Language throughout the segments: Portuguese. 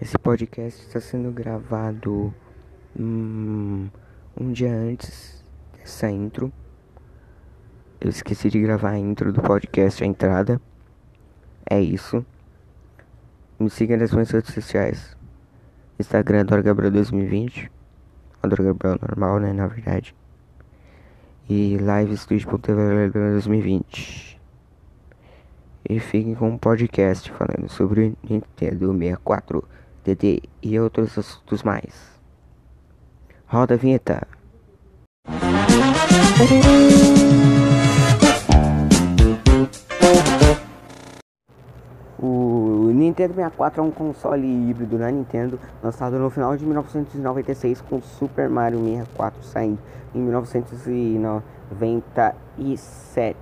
Esse podcast está sendo gravado hum, um dia antes dessa intro. Eu esqueci de gravar a intro do podcast, a entrada. É isso. Me siga nas minhas redes sociais. Instagram Dora Gabriel 2020. Dora Gabriel normal, né? Na verdade. E livestreet.tv 2020. E fiquem com um podcast falando sobre Nintendo 64. DD e outros assuntos mais. Roda a vinheta. O Nintendo 64 é um console híbrido da Nintendo lançado no final de 1996 com Super Mario 64 saindo em 1997.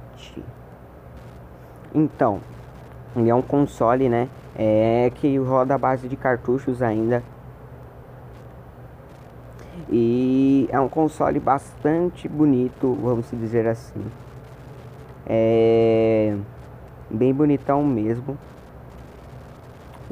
Então, ele é um console, né? É que roda a base de cartuchos ainda. E é um console bastante bonito, vamos dizer assim. É bem bonitão mesmo.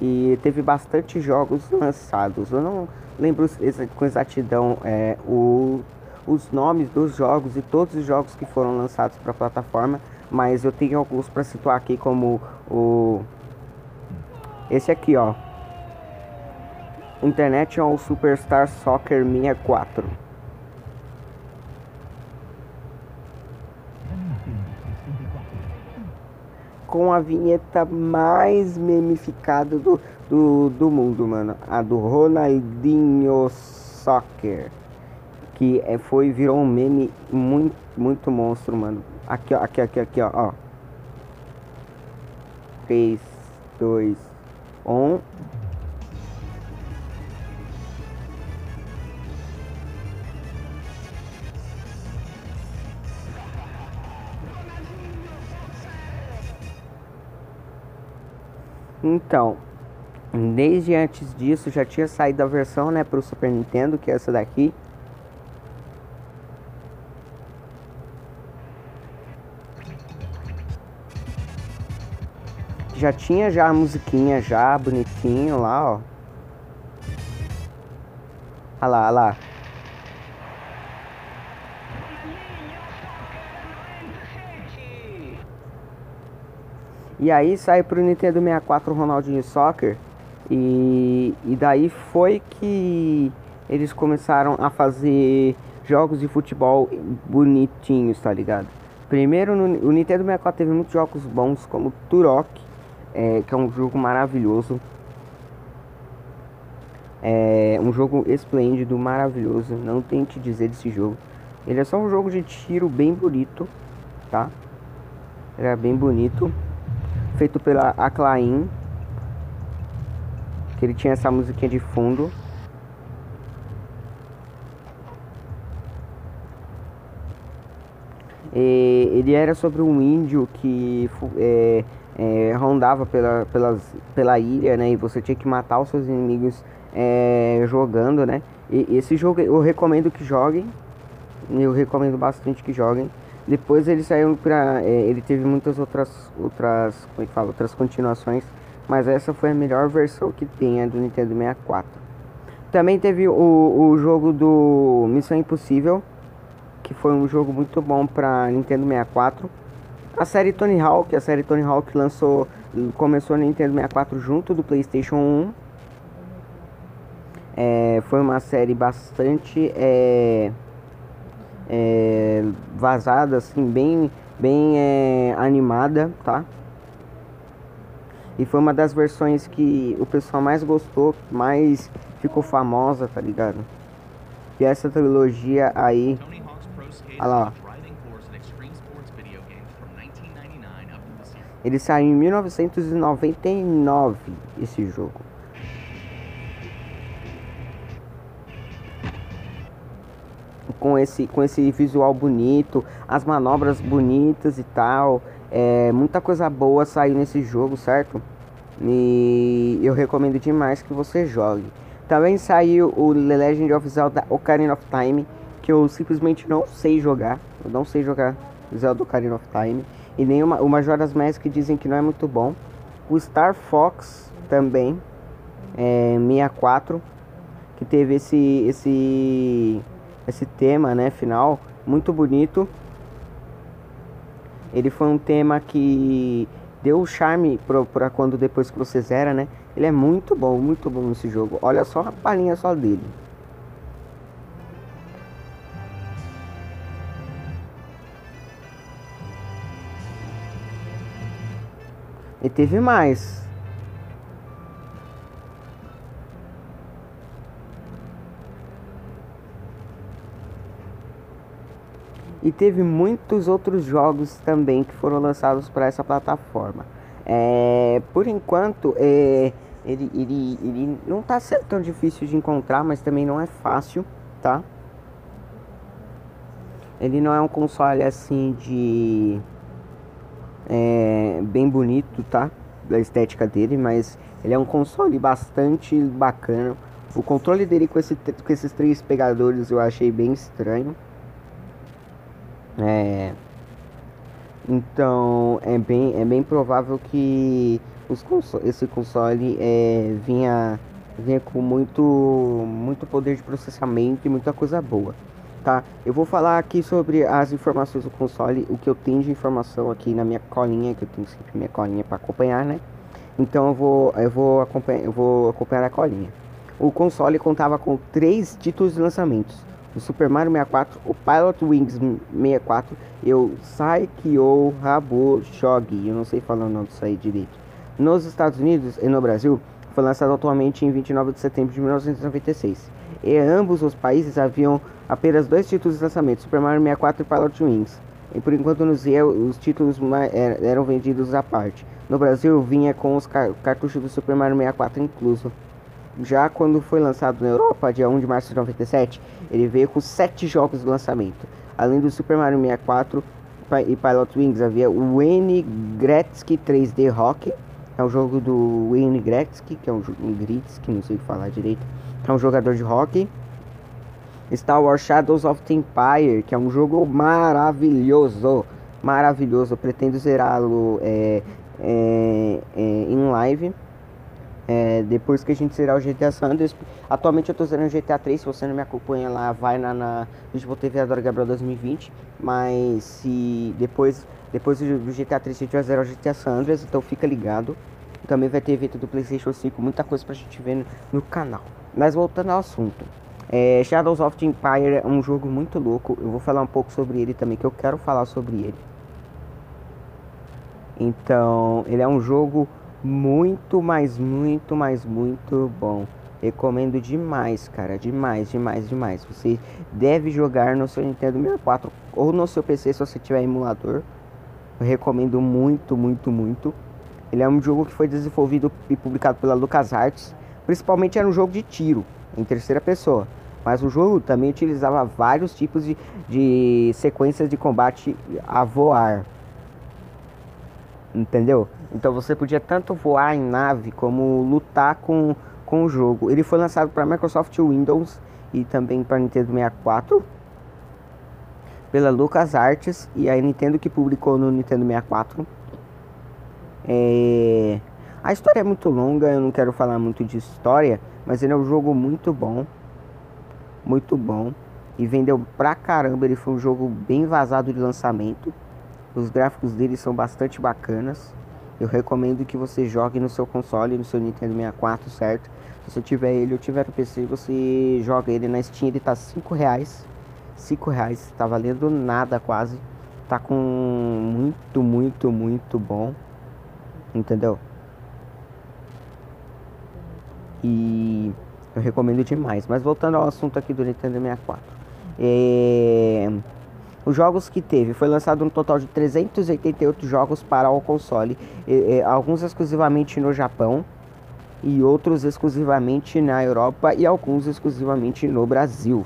E teve bastante jogos lançados. Eu não lembro com exatidão é, o, os nomes dos jogos e todos os jogos que foram lançados para a plataforma, mas eu tenho alguns para situar aqui como o esse aqui, ó. International Superstar Soccer 64. Com a vinheta mais memificada do, do, do mundo, mano. A do Ronaldinho Soccer. Que é, foi, virou um meme muito, muito monstro, mano. Aqui, ó, aqui, aqui, aqui, ó. ó. 3, 2, on Então, desde antes disso já tinha saído a versão, né, para o Super Nintendo, que é essa daqui. Já tinha já a musiquinha já bonitinho lá, ó. Olha lá, olha lá. E aí saiu pro Nintendo 64 Ronaldinho Soccer. E, e daí foi que eles começaram a fazer jogos de futebol bonitinhos, tá ligado? Primeiro, no, o Nintendo 64 teve muitos jogos bons, como Turok, é, que é um jogo maravilhoso. É um jogo esplêndido, maravilhoso. Não tem que dizer desse jogo. Ele é só um jogo de tiro bem bonito, tá? Ele é bem bonito. Feito pela Aclaim. Que ele tinha essa musiquinha de fundo. E ele era sobre um índio que é, é, rondava pela, pelas, pela ilha, né? E você tinha que matar os seus inimigos é, jogando, né? E esse jogo eu recomendo que joguem. Eu recomendo bastante que joguem. Depois ele saiu pra. É, ele teve muitas outras. outras. como é que fala? Outras continuações. Mas essa foi a melhor versão que tem, a do Nintendo 64. Também teve o, o jogo do Missão Impossível. Que foi um jogo muito bom pra Nintendo 64. A série Tony Hawk, a série Tony Hawk lançou, começou no Nintendo 64 junto do PlayStation 1. É, foi uma série bastante é, é, vazada, assim, bem, bem é, animada, tá? E foi uma das versões que o pessoal mais gostou, mais ficou famosa, tá ligado? E essa trilogia aí, olha lá, ó. Ele saiu em 1999 esse jogo. Com esse, com esse visual bonito, as manobras bonitas e tal. É, muita coisa boa saiu nesse jogo, certo? E eu recomendo demais que você jogue. Também saiu o The Legend of Zelda Ocarina of Time, que eu simplesmente não sei jogar. Eu não sei jogar Zelda Ocarina of Time e nem uma, o Majora's Mask que dizem que não é muito bom. O Star Fox também. é, 64, que teve esse, esse, esse tema, né, final, muito bonito. Ele foi um tema que deu o charme para quando depois que você zera, né? Ele é muito bom, muito bom esse jogo. Olha só a palhinha só dele. E teve mais. E teve muitos outros jogos também que foram lançados para essa plataforma. É, por enquanto, é, ele, ele, ele não está sendo tão difícil de encontrar, mas também não é fácil, tá? Ele não é um console assim de é, bem bonito, tá? Da estética dele, mas ele é um console bastante bacana. O controle dele com, esse, com esses três pegadores eu achei bem estranho. É, então é bem, é bem provável que os console, esse console é, vinha, vinha com muito, muito poder de processamento e muita coisa boa. Tá? Eu vou falar aqui sobre as informações do console, o que eu tenho de informação aqui na minha colinha, que eu tenho sempre minha colinha para acompanhar, né? Então eu vou, eu vou acompanhar, eu vou acompanhar a colinha. O console contava com três títulos de lançamentos o Super Mario 64, o Pilot Wings 64 e o Saikyo Rabo Shogi. Eu não sei falar o nome disso aí direito. Nos Estados Unidos e no Brasil, foi lançado atualmente em 29 de setembro de 1996. E ambos os países haviam apenas dois títulos de lançamento, Super Mario 64 e Pilot Wings. E por enquanto nos ZE os títulos eram vendidos à parte. No Brasil vinha com os cartuchos do Super Mario 64 incluso. Já quando foi lançado na Europa, dia 1 de março de 97, ele veio com 7 jogos de lançamento. Além do Super Mario 64 e Pilot Wings, havia o Wayne Gretzky 3D Hockey, é um jogo do Wayne Gretzky, que é um, um Gretzky, não sei falar direito, é um jogador de hockey. Star Wars Shadows of the Empire, que é um jogo maravilhoso, maravilhoso. Pretendo zerá-lo é, é, é, em live. É, depois que a gente zerar o GTA Sanders, atualmente eu tô zerando o GTA 3, se você não me acompanha lá, vai na, na Futebol TV Adora Gabriel 2020, mas se depois, depois do GTA 3 a gente vai zerar o GTA Sanders, então fica ligado. Também vai ter evento do Playstation 5, muita coisa pra gente ver no, no canal. Mas voltando ao assunto, é, Shadows of the Empire é um jogo muito louco, eu vou falar um pouco sobre ele também, que eu quero falar sobre ele. Então, ele é um jogo muito, mais muito, mais muito bom. Recomendo demais, cara, demais, demais, demais. Você deve jogar no seu Nintendo 64 ou no seu PC se você tiver emulador. Eu recomendo muito, muito, muito. Ele é um jogo que foi desenvolvido e publicado pela LucasArts. Principalmente era um jogo de tiro, em terceira pessoa. Mas o jogo também utilizava vários tipos de, de sequências de combate a voar. Entendeu? Então você podia tanto voar em nave como lutar com, com o jogo. Ele foi lançado para Microsoft Windows e também para Nintendo 64 pela LucasArts e a Nintendo que publicou no Nintendo 64. É... A história é muito longa, eu não quero falar muito de história, mas ele é um jogo muito bom, muito bom e vendeu pra caramba. Ele foi um jogo bem vazado de lançamento. Os gráficos dele são bastante bacanas. Eu recomendo que você jogue no seu console, no seu Nintendo 64, certo? Se você tiver ele ou tiver PC, você joga ele na Steam, ele tá 5 reais. 5 reais, tá valendo nada quase. Tá com muito, muito, muito bom. Entendeu? E eu recomendo demais. Mas voltando ao assunto aqui do Nintendo 64. É... Os jogos que teve foi lançado um total de 388 jogos para o console, e, alguns exclusivamente no Japão e outros exclusivamente na Europa e alguns exclusivamente no Brasil.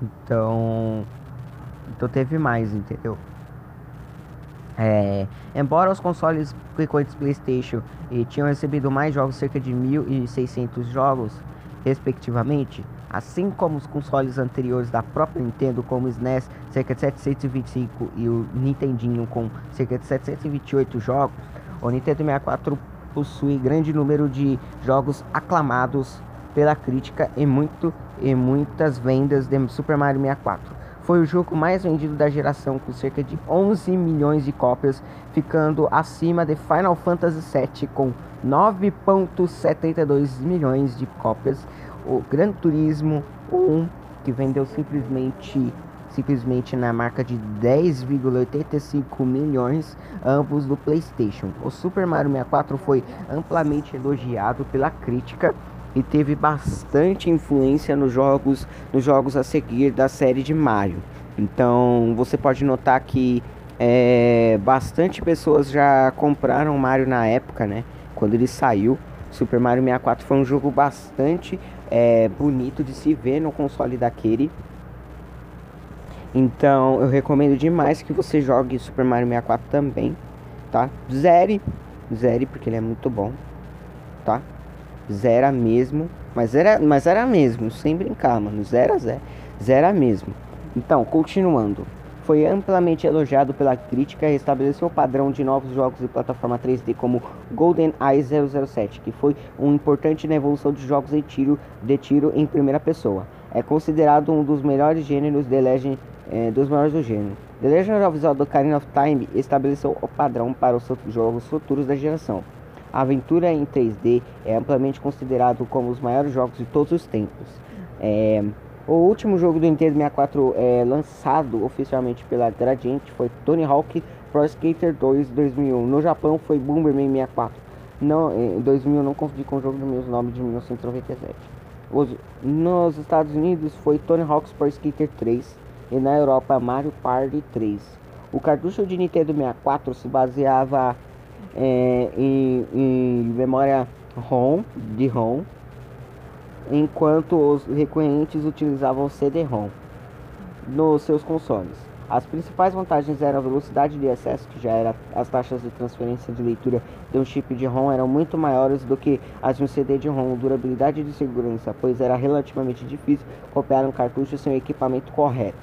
Então, então teve mais, entendeu? É, embora os consoles frequentes PlayStation e tinham recebido mais jogos, cerca de 1.600 jogos, respectivamente, assim como os consoles anteriores da própria Nintendo, como o SNES, cerca de 725 e o Nintendinho com cerca de 728 jogos, o Nintendo 64 possui grande número de jogos aclamados pela crítica e, muito, e muitas vendas de Super Mario 64. Foi o jogo mais vendido da geração, com cerca de 11 milhões de cópias, ficando acima de Final Fantasy VII com 9,72 milhões de cópias. O Gran Turismo 1, que vendeu simplesmente simplesmente na marca de 10,85 milhões, ambos do PlayStation. O Super Mario 64 foi amplamente elogiado pela crítica e teve bastante influência nos jogos, nos jogos a seguir da série de Mario. Então você pode notar que é, bastante pessoas já compraram Mario na época, né? Quando ele saiu. Super Mario 64 foi um jogo bastante é, bonito de se ver no console daquele. Então eu recomendo demais que você jogue Super Mario 64 também, tá? Zere, zere porque ele é muito bom, tá? Zera mesmo. Mas era, mas era mesmo, sem brincar, mano. Zera, zero. Zera mesmo. Então, continuando. Foi amplamente elogiado pela crítica e estabeleceu o padrão de novos jogos de plataforma 3D como GoldenEye 007, que foi um importante na evolução de jogos de tiro, de tiro em primeira pessoa. É considerado um dos melhores gêneros de Legend, é, dos melhores do gênero. The Legend of Zelda Ocarina of Time estabeleceu o padrão para os jogos futuros da geração. A aventura em 3D é amplamente considerado como dos maiores jogos de todos os tempos. É, o último jogo do Nintendo 64 é, lançado oficialmente pela Gradiente foi Tony Hawk Pro Skater 2 2001. No Japão foi Bomberman 64. Não, em 2000 não confundi com o jogo do mesmo nome de 1997. Os, nos Estados Unidos foi Tony Hawk's Pro Skater 3 e na Europa Mario Party 3. O cartucho de Nintendo 64 se baseava é, em, em, memória ROM, de ROM, enquanto os recorrentes utilizavam CD-ROM nos seus consoles. As principais vantagens eram a velocidade de acesso, que já era as taxas de transferência de leitura de um chip de ROM eram muito maiores do que as de um CD de ROM, durabilidade de segurança, pois era relativamente difícil copiar um cartucho sem o equipamento correto.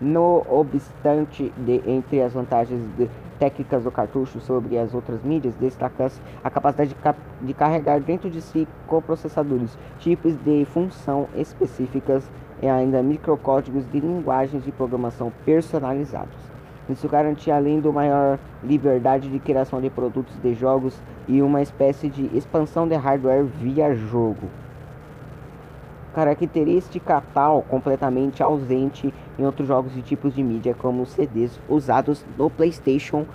No obstante, de, entre as vantagens de, técnicas do cartucho sobre as outras mídias, destaca-se a capacidade de, de, carregar dentro de si coprocessadores, tipos de função específicas e ainda microcódigos de linguagens de programação personalizados. Isso garantia, além do maior liberdade de criação de produtos de jogos e uma espécie de expansão de hardware via jogo característica tal completamente ausente em outros jogos de tipos de mídia como CDs usados no PlayStation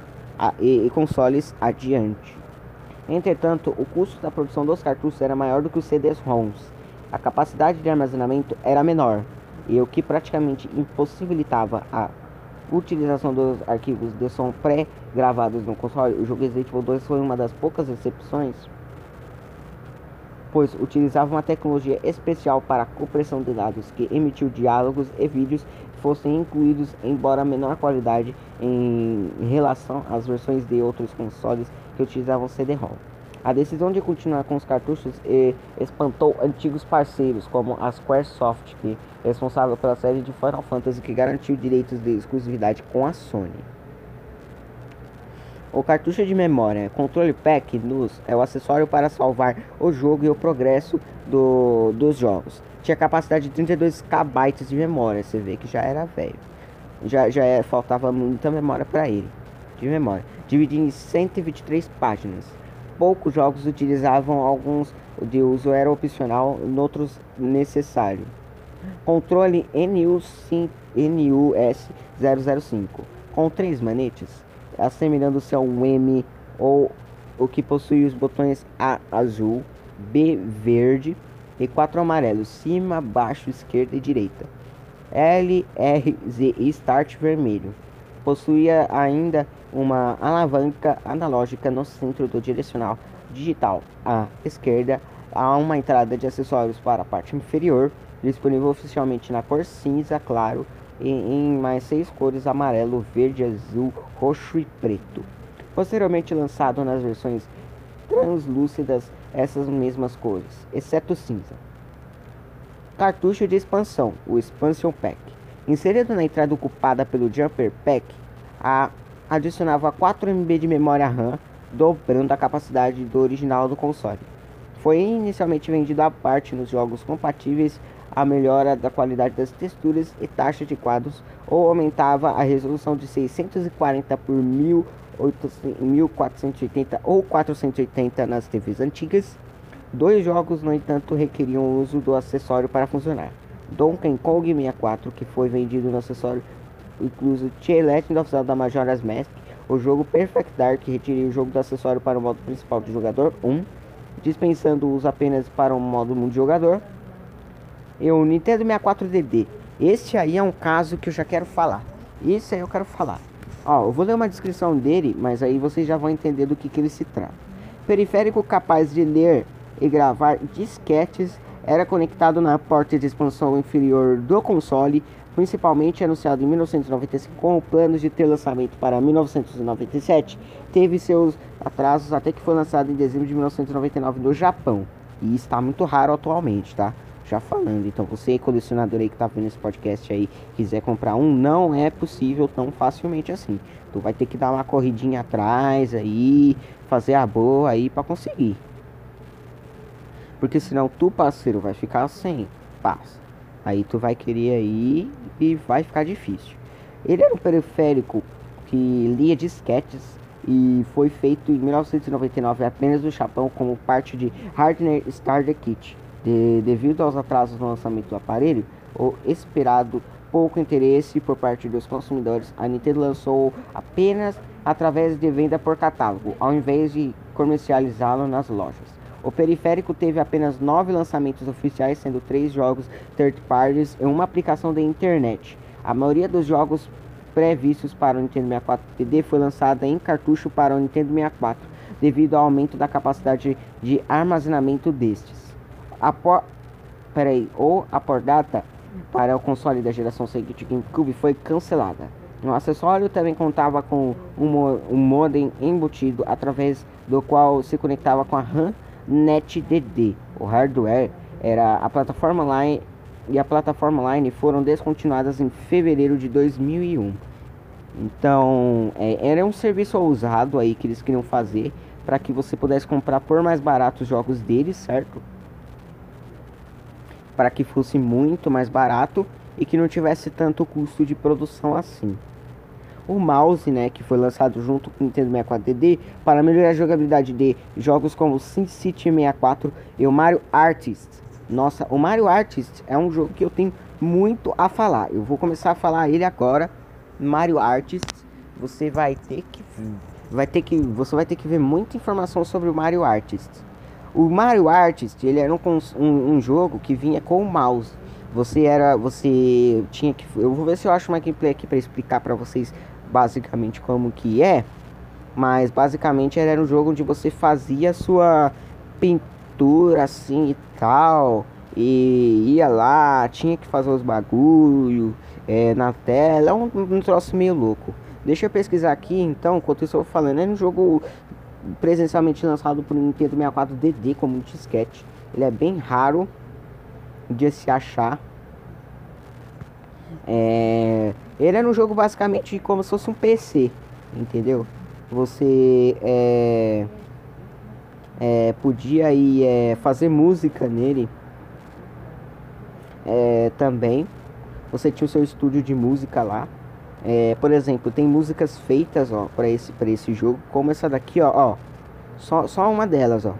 e consoles adiante. Entretanto, o custo da produção dos cartuchos era maior do que os CDs-ROMs. A capacidade de armazenamento era menor, e o que praticamente impossibilitava a utilização dos arquivos de som pré-gravados no console. O jogo Resident Evil 2 foi uma das poucas exceções pois utilizava uma tecnologia especial para a compressão de dados que emitiu diálogos e vídeos fossem incluídos, embora menor qualidade em relação às versões de outros consoles que utilizavam CD-ROM. A decisão de continuar com os cartuchos espantou antigos parceiros como a Squaresoft, que é responsável pela série de Final Fantasy que garantiu direitos de exclusividade com a Sony. O cartucho de memória Controle Pack NUS é o acessório para salvar o jogo e o progresso do, dos jogos. Tinha capacidade de 32 KB de memória, você vê que já era velho. Já, já é, faltava muita memória para ele. De memória. Dividido em 123 páginas. Poucos jogos utilizavam alguns de uso era opcional, outros necessário. Controle NUS, NUS 005 com três manetes assemelhando-se a um M ou o que possui os botões A azul, B verde e quatro amarelos, cima, baixo, esquerda e direita. L, R, Z e Start vermelho. Possuía ainda uma alavanca analógica no centro do direcional digital à esquerda. Há uma entrada de acessórios para a parte inferior, disponível oficialmente na cor cinza claro em mais seis cores: amarelo, verde, azul, roxo e preto. Posteriormente lançado nas versões translúcidas essas mesmas cores, exceto cinza. Cartucho de expansão, o Expansion Pack. Inserido na entrada ocupada pelo Jumper Pack, a, adicionava 4 MB de memória RAM dobrando a capacidade do original do console. Foi inicialmente vendido à parte nos jogos compatíveis a melhora da qualidade das texturas e taxa de quadros ou aumentava a resolução de 640 por 1480 ou 480 nas TVs antigas. Dois jogos, no entanto, requeriam o uso do acessório para funcionar. Donkey Kong 64, que foi vendido no acessório incluso The Legend of Zelda Majora's Mask, o jogo Perfect Dark, retire o jogo do acessório para o modo principal do jogador 1, dispensando o uso apenas para o modo multijogador. E o Nintendo 64 DD. Este aí é um caso que eu já quero falar. Esse aí eu quero falar. Ó, eu vou ler uma descrição dele, mas aí vocês já vão entender do que, que ele se trata. Periférico capaz de ler e gravar disquetes era conectado na porta de expansão inferior do console, principalmente anunciado em 1995 com planos de ter lançamento para 1997, teve seus atrasos até que foi lançado em dezembro de 1999 no Japão. E está muito raro atualmente, tá? Já falando, então você colecionador aí que tá vendo esse podcast aí, quiser comprar um, não é possível tão facilmente assim. Tu vai ter que dar uma corridinha atrás aí, fazer a boa aí para conseguir. Porque senão tu, parceiro, vai ficar sem paz. Aí tu vai querer aí e vai ficar difícil. Ele era um periférico que lia disquetes e foi feito em 1999 apenas no Japão como parte de Hardware Starter Kit. De, devido aos atrasos no lançamento do aparelho, o esperado pouco interesse por parte dos consumidores, a Nintendo lançou apenas através de venda por catálogo, ao invés de comercializá-lo nas lojas. O periférico teve apenas nove lançamentos oficiais, sendo três jogos third parties e uma aplicação da internet. A maioria dos jogos previstos para o Nintendo 64 DD foi lançada em cartucho para o Nintendo 64, devido ao aumento da capacidade de armazenamento destes. A por... Peraí, ou a port data para o console da geração seguinte GameCube foi cancelada. O acessório também contava com um modem embutido através do qual se conectava com a RAM NetDD. O hardware era a plataforma Line e a plataforma Line foram descontinuadas em fevereiro de 2001. Então, é, era um serviço ousado aí que eles queriam fazer para que você pudesse comprar por mais barato os jogos deles, certo? Para que fosse muito mais barato e que não tivesse tanto custo de produção assim o mouse, né, que foi lançado junto com o Nintendo 64 DD para melhorar a jogabilidade de jogos como SimCity 64 e o Mario Artist. Nossa, o Mario Artist é um jogo que eu tenho muito a falar. Eu vou começar a falar ele agora. Mario Artist, você vai ter que vai ter que você vai ter que ver muita informação sobre o Mario Artist. O Mario Artist, ele era um, um, um jogo que vinha com o mouse. Você era, você tinha que, eu vou ver se eu acho uma gameplay aqui para explicar para vocês basicamente como que é, mas basicamente era um jogo onde você fazia sua pintura assim e tal, e ia lá, tinha que fazer os bagulho é, na tela, é um, um troço meio louco. Deixa eu pesquisar aqui então, enquanto isso eu vou falando, é um jogo presencialmente lançado por Nintendo 64 DD como um disquete. Ele é bem raro de se achar. É, ele era um jogo basicamente como se fosse um PC, entendeu? Você é, é, podia ir é, fazer música nele é, também. Você tinha o seu estúdio de música lá. É, por exemplo, tem músicas feitas ó para esse para esse jogo, como essa daqui, ó, ó. Só, só uma delas, ó.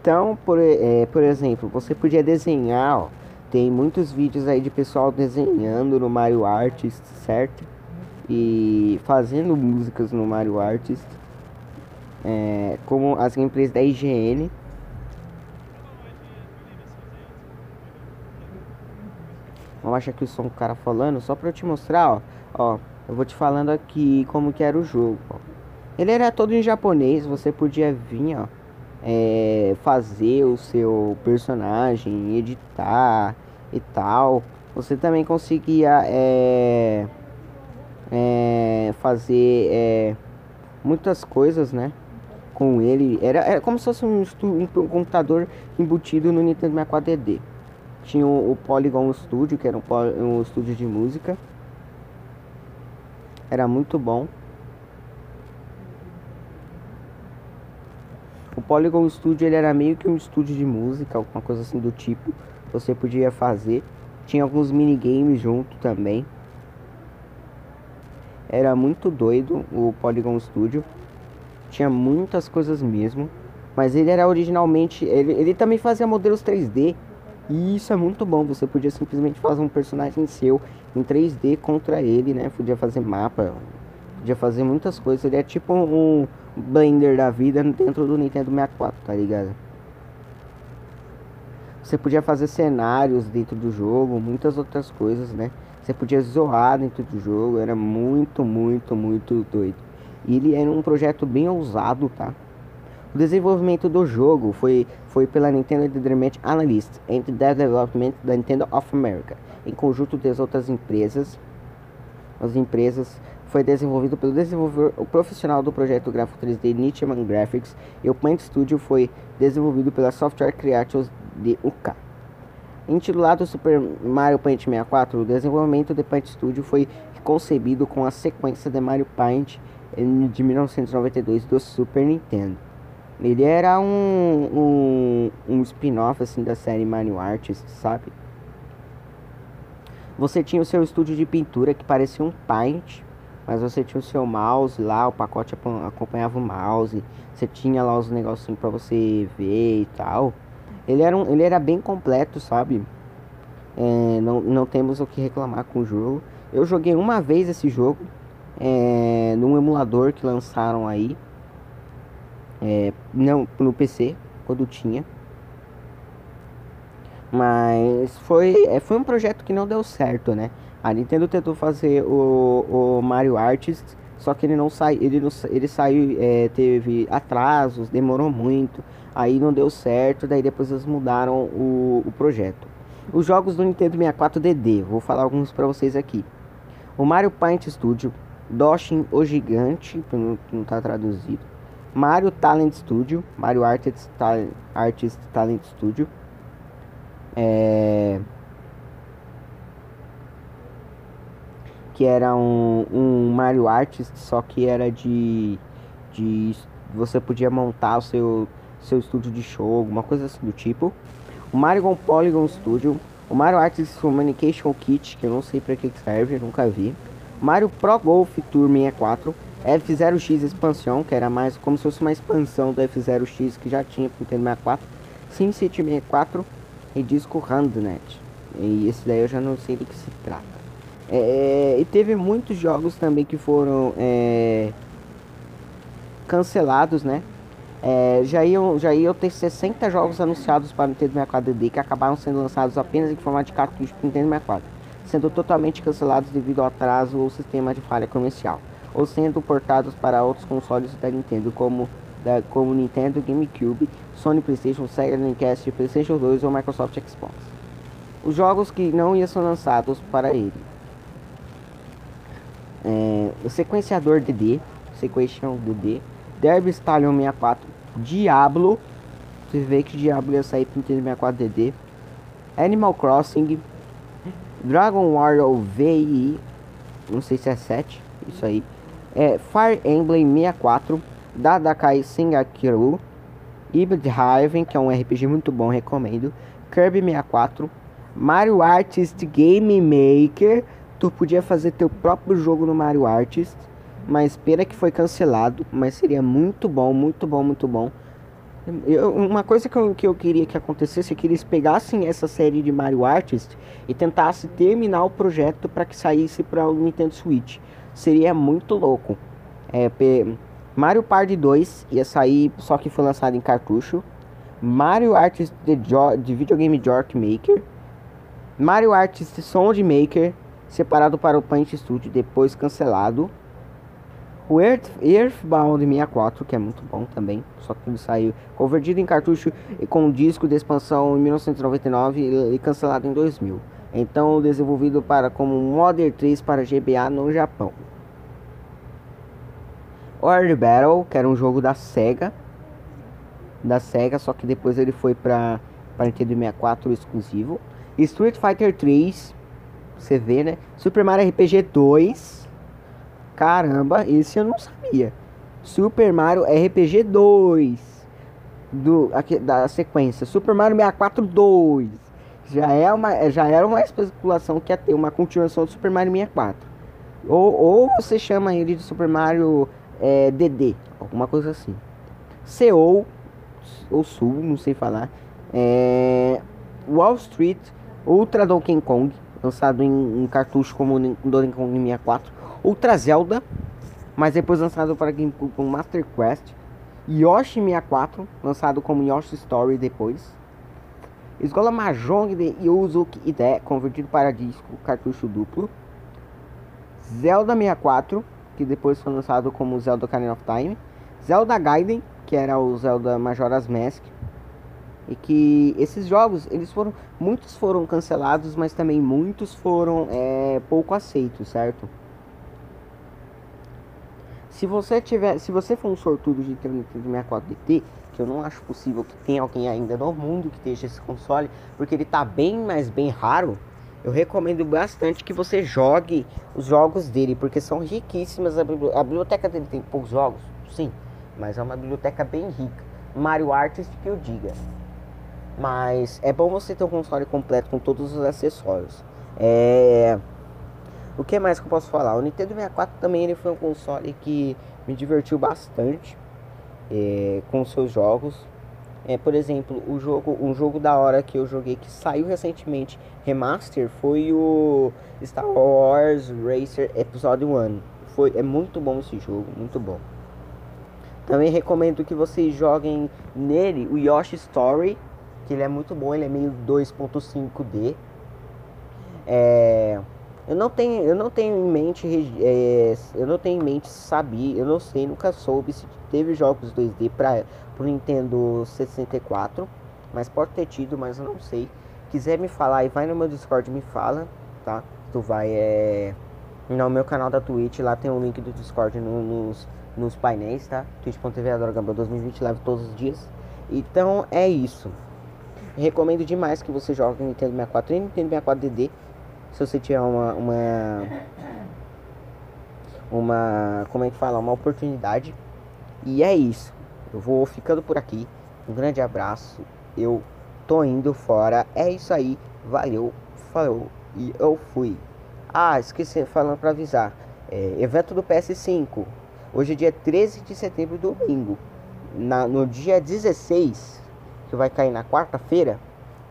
Então, por, é, por exemplo, você podia desenhar, ó, tem muitos vídeos aí de pessoal desenhando no Mario Artist, certo? E fazendo músicas no Mario Artist, é, como as gameplays da Vamos achar aqui o som do cara falando, só pra eu te mostrar, ó. Ó, eu vou te falando aqui como que era o jogo, ó. Ele era todo em japonês, você podia vir, ó. É, fazer o seu personagem, editar e tal. Você também conseguia é, é, fazer é, muitas coisas, né? Com ele. Era, era como se fosse um, um, computador embutido no Nintendo 64 DD. Tinha o, o Polygon Studio, que era um, um estúdio de música. Era muito bom. O Polygon Studio ele era meio que um estúdio de música, alguma coisa assim do tipo. Você podia fazer. Tinha alguns minigames junto também. Era muito doido o Polygon Studio. Tinha muitas coisas mesmo. Mas ele era originalmente. Ele, ele também fazia modelos 3D. E isso é muito bom. Você podia simplesmente fazer um personagem seu em 3D contra ele, né? Podia fazer mapa. Podia fazer muitas coisas. Ele é tipo um Blender da vida dentro do Nintendo 64, tá ligado? Você podia fazer cenários dentro do jogo, muitas outras coisas, né? Você podia zoar dentro do jogo, era muito, muito, muito doido. E ele era um projeto bem ousado, tá? O desenvolvimento do jogo foi, foi pela Nintendo Entertainment Analyst and Development da Nintendo of America, em conjunto das outras empresas. As empresas foi desenvolvido pelo desenvolvedor profissional do projeto gráfico 3D Nichiman Graphics e o Paint Studio foi desenvolvido pela Software Creators de UK. Intitulado Super Mario Paint 64, o desenvolvimento de Paint Studio foi concebido com a sequência de Mario Paint de 1992 do Super Nintendo. Ele era um, um, um spin-off assim da série Mario Artist, sabe? Você tinha o seu estúdio de pintura que parecia um Paint, mas você tinha o seu mouse lá, o pacote acompanhava o mouse, você tinha lá os negocinhos para você ver e tal. Ele era, um, ele era bem completo, sabe? É, não, não temos o que reclamar com o jogo. Eu joguei uma vez esse jogo é, num emulador que lançaram aí. É, não no PC, quando tinha. Mas foi, é, foi um projeto que não deu certo, né? A Nintendo tentou fazer o, o Mario Artist, só que ele não sai, ele, ele saiu, é, teve atrasos, demorou muito, aí não deu certo, daí depois eles mudaram o, o projeto. Os jogos do Nintendo 64 DD, vou falar alguns para vocês aqui. O Mario Paint Studio, Doshin o Gigante, que não, não tá traduzido. Mario Talent Studio, Mario Artist, Talent, Artist Talent Studio. É... Que era um, um Mario Artist, só que era de, de. Você podia montar o seu, seu estúdio de show, alguma coisa assim do tipo. O Mario Polygon Studio. O Mario Artist Communication Kit, que eu não sei para que serve, nunca vi. Mario Pro Golf Tour 64. F0X Expansion, que era mais como se fosse uma expansão do F0X que já tinha pro Nintendo 64. SimCity 64 e Disco Handnet. E esse daí eu já não sei do que se trata. É, e teve muitos jogos também que foram é, cancelados, né? É, já, iam, já iam ter 60 jogos anunciados para o Nintendo 64 DD que acabaram sendo lançados apenas em formato de cartucho para o Nintendo 64, sendo totalmente cancelados devido ao atraso ou sistema de falha comercial ou sendo portados para outros consoles da Nintendo, como, da, como Nintendo GameCube, Sony PlayStation, Sega Dreamcast, PlayStation 2 ou Microsoft Xbox. Os jogos que não iam ser lançados para ele. É, o sequenciador DD, Sequential DD, Derby Stallion 64, Diablo, você vê que Diablo ia sair para Nintendo 64 DD, Animal Crossing, Dragon Warrior VI, não sei se é 7, isso aí, é, Fire Emblem 64, Dadakai Sengakiru, Ibid Haven, que é um RPG muito bom, recomendo, Kirby 64, Mario Artist Game Maker, tu podia fazer teu próprio jogo no Mario Artist, mas pena que foi cancelado, mas seria muito bom, muito bom, muito bom. Eu, uma coisa que eu, que eu queria que acontecesse é que eles pegassem essa série de Mario Artist e tentassem terminar o projeto para que saísse para o Nintendo Switch seria muito louco. É, Mario Party 2 ia sair, só que foi lançado em cartucho. Mario Artist de, de Videogame Jork Maker. Mario Artist Sound Maker, separado para o Paint Studio, depois cancelado. O Earth, Earthbound 64, que é muito bom também, só que ele saiu convertido em cartucho com disco de expansão em 1999 e cancelado em 2000. Então desenvolvido para como Modern 3 para GBA no Japão. World Battle, que era um jogo da Sega, da Sega, só que depois ele foi para para Nintendo 64 exclusivo. Street Fighter 3, você vê, né? Super Mario RPG 2. Caramba, esse eu não sabia. Super Mario RPG 2 do aqui, da sequência Super Mario 64 2. Já é uma já era uma especulação que ia ter uma continuação do Super Mario 64. Ou, ou você chama ele de Super Mario é, DD, alguma coisa assim. Seoul ou Sul, não sei falar. É, Wall Street Ultra Donkey Kong, lançado em, em cartucho como Donkey Kong 64. Ultra Zelda, mas depois lançado para GameCube com Master Quest. Yoshi 64, lançado como Yoshi Story depois. Escola Mahjong de Yuzuki Ide, convertido para disco, cartucho duplo. Zelda 64, que depois foi lançado como Zelda Ocarina of Time. Zelda Gaiden, que era o Zelda Majora's Mask, e que esses jogos eles foram muitos foram cancelados mas também muitos foram é, pouco aceitos certo? Se você tiver se você for um sortudo de ter um Nintendo 64 DT que eu não acho possível que tenha alguém ainda no mundo que tenha esse console porque ele tá bem mais bem raro eu recomendo bastante que você jogue os jogos dele porque são riquíssimas. A, biblioteca dele tem poucos jogos? Sim mas é uma biblioteca bem rica. Mario Artist que eu diga mas é bom você ter um console completo com todos os acessórios. É... O que mais que eu posso falar? O Nintendo 64 também ele foi um console que me divertiu bastante é, com seus jogos. É, por exemplo, o jogo, um jogo da hora que eu joguei que saiu recentemente remaster foi o Star Wars Racer Episode 1. Foi, é muito bom esse jogo, muito bom. Também recomendo que vocês joguem nele o Yoshi Story que ele é muito bom, ele é meio 2.5D. É, eu não tenho, eu não tenho em mente, é, eu não tenho em mente sabia, eu não sei, nunca soube se teve jogos 2D para o Nintendo 64, mas pode ter tido, mas eu não sei. Quiser me falar e vai no meu Discord me fala, tá? Tu vai é no meu canal da Twitch, lá tem o um link do Discord no, nos, nos painéis, tá? twitch.tv Adora 2020, live todos os dias. Então é isso. Recomendo demais que você jogue Nintendo 64 e Nintendo 64 DD. Se você tiver uma, uma. Uma. Como é que fala? Uma oportunidade. E é isso. Eu vou ficando por aqui. Um grande abraço. Eu tô indo fora. É isso aí. Valeu. Falou. E eu fui. Ah, esqueci falando para avisar. É, evento do PS5. Hoje é dia 13 de setembro, domingo. Na, no dia 16 que vai cair na quarta-feira,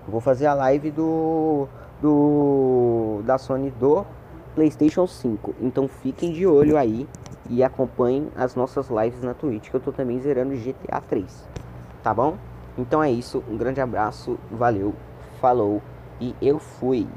vou fazer a live do, do da Sony do PlayStation 5. Então fiquem de olho aí e acompanhem as nossas lives na Twitch, que eu tô também zerando GTA 3. Tá bom? Então é isso, um grande abraço, valeu, falou e eu fui.